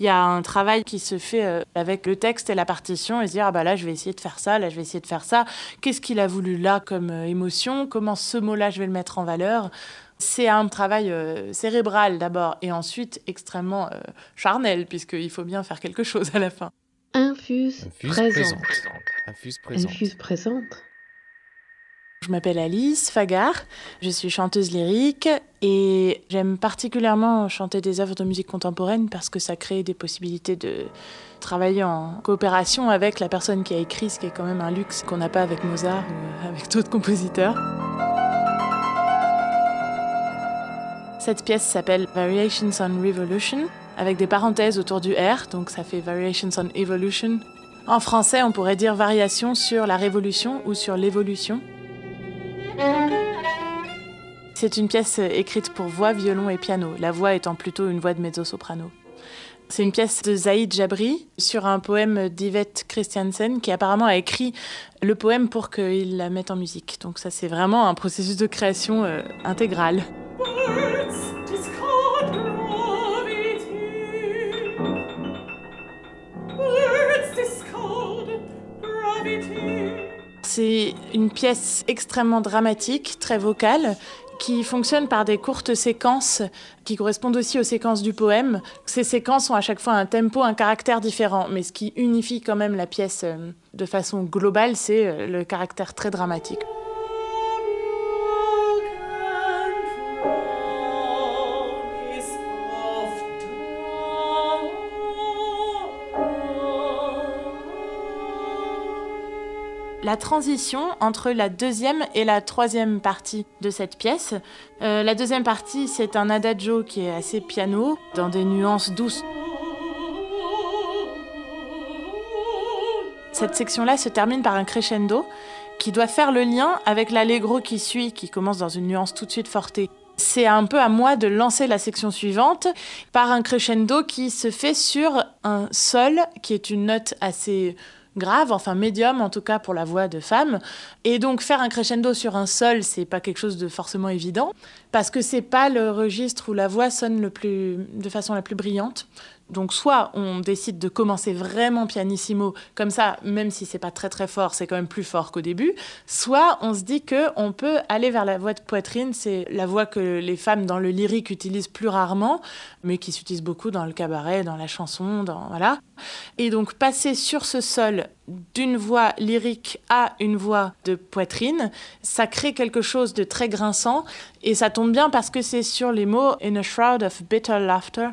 Il y a un travail qui se fait euh, avec le texte et la partition et se dire ah bah là je vais essayer de faire ça, là je vais essayer de faire ça. Qu'est-ce qu'il a voulu là comme euh, émotion? Comment ce mot-là je vais le mettre en valeur? C'est un travail euh, cérébral d'abord et ensuite extrêmement charnel puisqu'il faut bien faire quelque chose à la fin. Infuse, présente. Infuse présente. Infuse présente. Je m'appelle Alice Fagar, je suis chanteuse lyrique et j'aime particulièrement chanter des œuvres de musique contemporaine parce que ça crée des possibilités de travailler en coopération avec la personne qui a écrit, ce qui est quand même un luxe qu'on n'a pas avec Mozart ou avec d'autres compositeurs. Cette pièce s'appelle Variations on Revolution, avec des parenthèses autour du R, donc ça fait Variations on Evolution. En français, on pourrait dire Variations sur la révolution ou sur l'évolution. C'est une pièce écrite pour voix, violon et piano, la voix étant plutôt une voix de mezzo-soprano. C'est une pièce de Zaïd Jabri sur un poème d'Yvette Christiansen qui apparemment a écrit le poème pour qu'il la mette en musique. Donc ça c'est vraiment un processus de création euh, intégral. C'est une pièce extrêmement dramatique, très vocale, qui fonctionne par des courtes séquences qui correspondent aussi aux séquences du poème. Ces séquences ont à chaque fois un tempo, un caractère différent, mais ce qui unifie quand même la pièce euh, de façon globale, c'est euh, le caractère très dramatique. La transition entre la deuxième et la troisième partie de cette pièce. Euh, la deuxième partie, c'est un adagio qui est assez piano, dans des nuances douces. Cette section-là se termine par un crescendo qui doit faire le lien avec l'allegro qui suit, qui commence dans une nuance tout de suite fortée. C'est un peu à moi de lancer la section suivante par un crescendo qui se fait sur un sol, qui est une note assez grave, enfin médium en tout cas pour la voix de femme. Et donc faire un crescendo sur un sol, c'est pas quelque chose de forcément évident parce que c'est pas le registre où la voix sonne le plus, de façon la plus brillante. Donc soit on décide de commencer vraiment pianissimo, comme ça, même si c'est pas très très fort, c'est quand même plus fort qu'au début. Soit on se dit que on peut aller vers la voix de poitrine, c'est la voix que les femmes dans le lyrique utilisent plus rarement, mais qui s'utilise beaucoup dans le cabaret, dans la chanson, dans voilà. Et donc passer sur ce sol d'une voix lyrique à une voix de poitrine, ça crée quelque chose de très grinçant et ça tombe bien parce que c'est sur les mots In a shroud of bitter laughter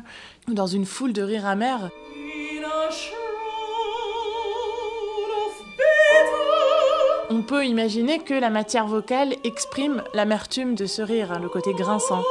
dans une foule de rires amers. On peut imaginer que la matière vocale exprime l'amertume de ce rire, le côté grinçant.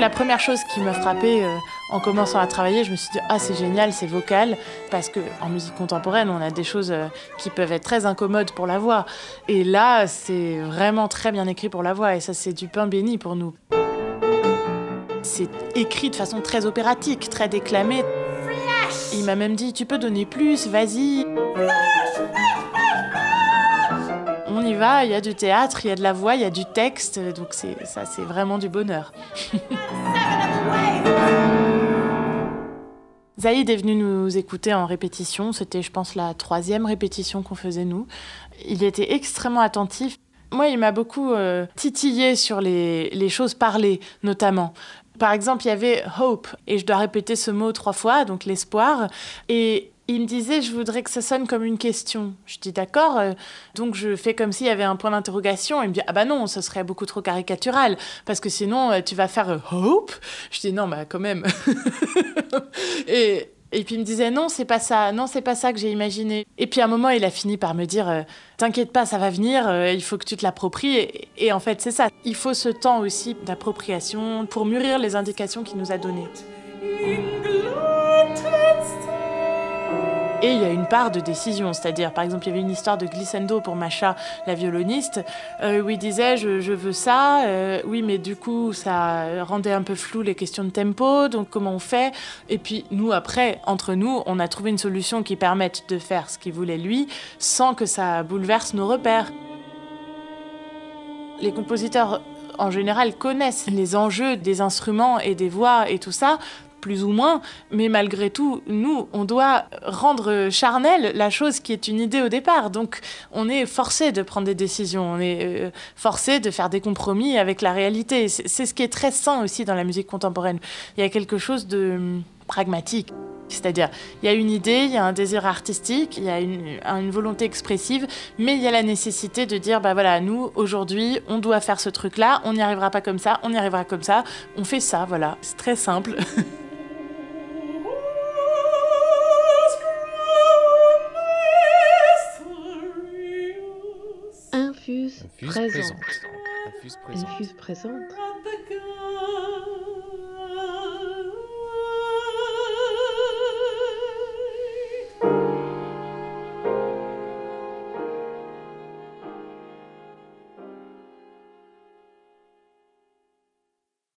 La première chose qui m'a frappée euh, en commençant à travailler, je me suis dit ah c'est génial, c'est vocal parce que en musique contemporaine, on a des choses euh, qui peuvent être très incommodes pour la voix et là, c'est vraiment très bien écrit pour la voix et ça c'est du pain béni pour nous. C'est écrit de façon très opératique, très déclamé. Il m'a même dit tu peux donner plus, vas-y il y a du théâtre, il y a de la voix, il y a du texte, donc ça c'est vraiment du bonheur. Zaïd est venu nous écouter en répétition, c'était je pense la troisième répétition qu'on faisait nous. Il était extrêmement attentif. Moi, il m'a beaucoup euh, titillé sur les, choses parlées, notamment. Par exemple, il y avait hope, et je dois répéter ce mot trois fois, donc l'espoir. Il me disait, je voudrais que ça sonne comme une question. Je dis d'accord. Euh, donc je fais comme s'il y avait un point d'interrogation. Il me dit, ah bah non, ce serait beaucoup trop caricatural. Parce que sinon, euh, tu vas faire euh, hope. Je dis, non, bah quand même. et, puis il me disait, non, c'est pas ça. Non, c'est pas ça que j'ai imaginé. Et puis à un moment, il a fini par me dire, t'inquiète pas, ça va venir. il faut que tu te l'appropries. Et en fait, c'est ça. Il faut ce temps aussi d'appropriation pour mûrir les indications qu'il nous a données. Et il y a une part de décision, c'est-à-dire, par exemple, il y avait une histoire de glissando pour Macha, la violoniste, euh, où il disait je, veux ça, euh, oui, mais du coup, ça rendait un peu flou les questions de tempo, donc comment on fait? Et puis, nous, après, entre nous, on a trouvé une solution qui permette de faire ce qu'il voulait lui, sans que ça bouleverse nos repères. Les compositeurs en général connaissent les enjeux des instruments et des voix et tout ça, plus ou moins, mais malgré tout, nous, on doit rendre charnel la chose qui est une idée au départ. Donc, on est forcé de prendre des décisions, on est euh, forcé de faire des compromis avec la réalité. C'est ce qui est très sain aussi dans la musique contemporaine. Il y a quelque chose de hum, pragmatique. C'est-à-dire, il y a une idée, il y a un désir artistique, il y a une, volonté expressive, mais il y a la nécessité de dire, bah voilà, nous, aujourd'hui, on doit faire ce truc-là, on n'y arrivera pas comme ça, on y arrivera comme ça, on fait ça, voilà. C'est très simple. Infuse présente. Infuse présente.